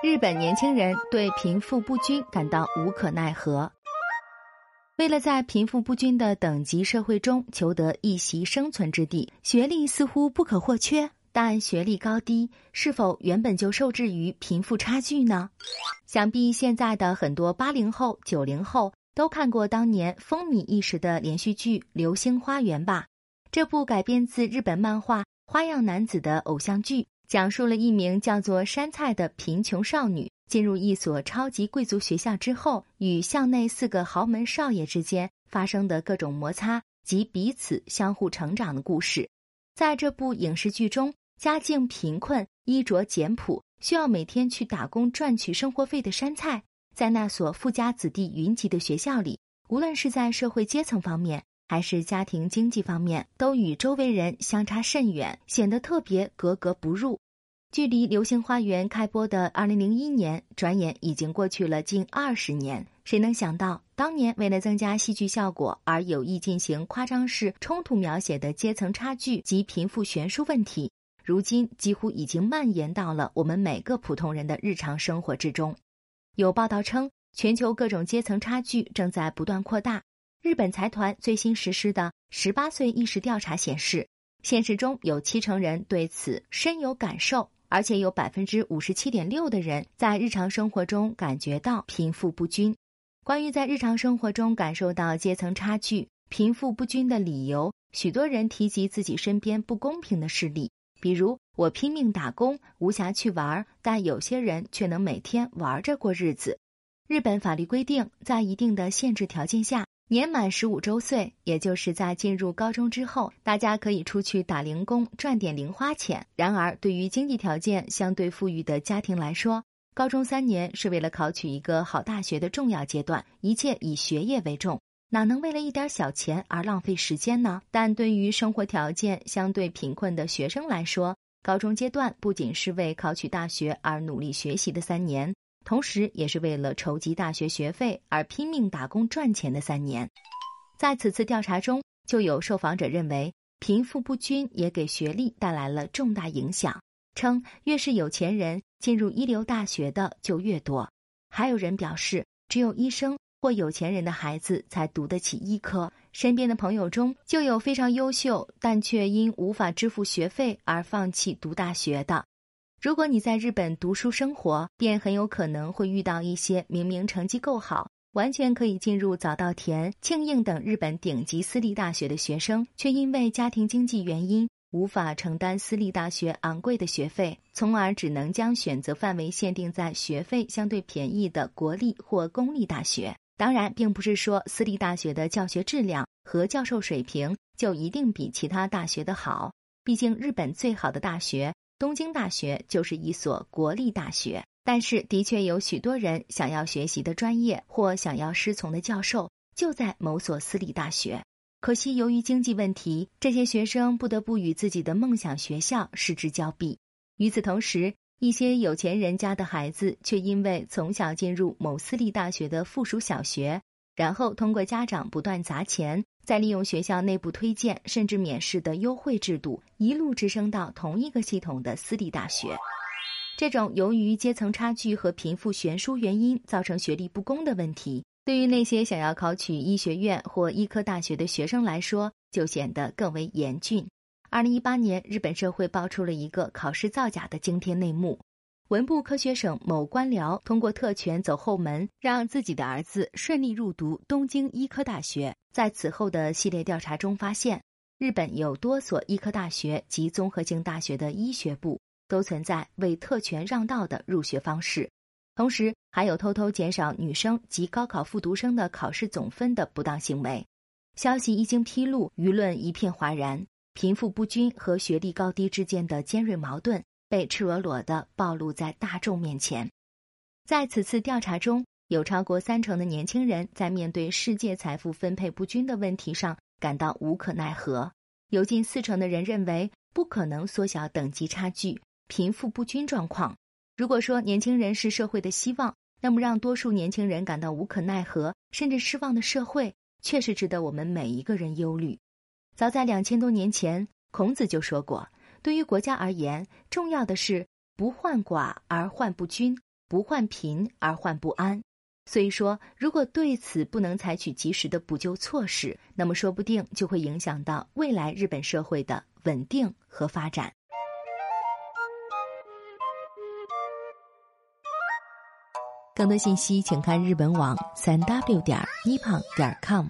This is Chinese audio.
日本年轻人对贫富不均感到无可奈何。为了在贫富不均的等级社会中求得一席生存之地，学历似乎不可或缺。但学历高低是否原本就受制于贫富差距呢？想必现在的很多八零后、九零后都看过当年风靡一时的连续剧《流星花园》吧？这部改编自日本漫画《花样男子》的偶像剧。讲述了一名叫做山菜的贫穷少女进入一所超级贵族学校之后，与校内四个豪门少爷之间发生的各种摩擦及彼此相互成长的故事。在这部影视剧中，家境贫困、衣着简朴、需要每天去打工赚取生活费的山菜，在那所富家子弟云集的学校里，无论是在社会阶层方面，还是家庭经济方面，都与周围人相差甚远，显得特别格格不入。距离《流星花园》开播的二零零一年，转眼已经过去了近二十年。谁能想到，当年为了增加戏剧效果而有意进行夸张式冲突描写的阶层差距及贫富悬殊问题，如今几乎已经蔓延到了我们每个普通人的日常生活之中。有报道称，全球各种阶层差距正在不断扩大。日本财团最新实施的十八岁意识调查显示，现实中有七成人对此深有感受，而且有百分之五十七点六的人在日常生活中感觉到贫富不均。关于在日常生活中感受到阶层差距、贫富不均的理由，许多人提及自己身边不公平的事例，比如我拼命打工，无暇去玩，但有些人却能每天玩着过日子。日本法律规定，在一定的限制条件下。年满十五周岁，也就是在进入高中之后，大家可以出去打零工赚点零花钱。然而，对于经济条件相对富裕的家庭来说，高中三年是为了考取一个好大学的重要阶段，一切以学业为重，哪能为了一点小钱而浪费时间呢？但对于生活条件相对贫困的学生来说，高中阶段不仅是为考取大学而努力学习的三年。同时，也是为了筹集大学学费而拼命打工赚钱的三年。在此次调查中，就有受访者认为，贫富不均也给学历带来了重大影响，称越是有钱人进入一流大学的就越多。还有人表示，只有医生或有钱人的孩子才读得起医科。身边的朋友中就有非常优秀，但却因无法支付学费而放弃读大学的。如果你在日本读书生活，便很有可能会遇到一些明明成绩够好，完全可以进入早稻田、庆应等日本顶级私立大学的学生，却因为家庭经济原因无法承担私立大学昂贵的学费，从而只能将选择范围限定在学费相对便宜的国立或公立大学。当然，并不是说私立大学的教学质量和教授水平就一定比其他大学的好，毕竟日本最好的大学。东京大学就是一所国立大学，但是的确有许多人想要学习的专业或想要师从的教授就在某所私立大学。可惜由于经济问题，这些学生不得不与自己的梦想学校失之交臂。与此同时，一些有钱人家的孩子却因为从小进入某私立大学的附属小学，然后通过家长不断砸钱。再利用学校内部推荐甚至免试的优惠制度，一路直升到同一个系统的私立大学。这种由于阶层差距和贫富悬殊原因造成学历不公的问题，对于那些想要考取医学院或医科大学的学生来说，就显得更为严峻。二零一八年，日本社会爆出了一个考试造假的惊天内幕。文部科学省某官僚通过特权走后门，让自己的儿子顺利入读东京医科大学。在此后的系列调查中发现，日本有多所医科大学及综合性大学的医学部都存在为特权让道的入学方式，同时还有偷偷减少女生及高考复读生的考试总分的不当行为。消息一经披露，舆论一片哗然，贫富不均和学历高低之间的尖锐矛盾。被赤裸裸的暴露在大众面前。在此次调查中，有超过三成的年轻人在面对世界财富分配不均的问题上感到无可奈何；有近四成的人认为不可能缩小等级差距、贫富不均状况。如果说年轻人是社会的希望，那么让多数年轻人感到无可奈何甚至失望的社会，确实值得我们每一个人忧虑。早在两千多年前，孔子就说过。对于国家而言，重要的是不患寡而患不均，不患贫而患不安。所以说，如果对此不能采取及时的补救措施，那么说不定就会影响到未来日本社会的稳定和发展。更多信息，请看日本网三 w 点 nippon 点 com。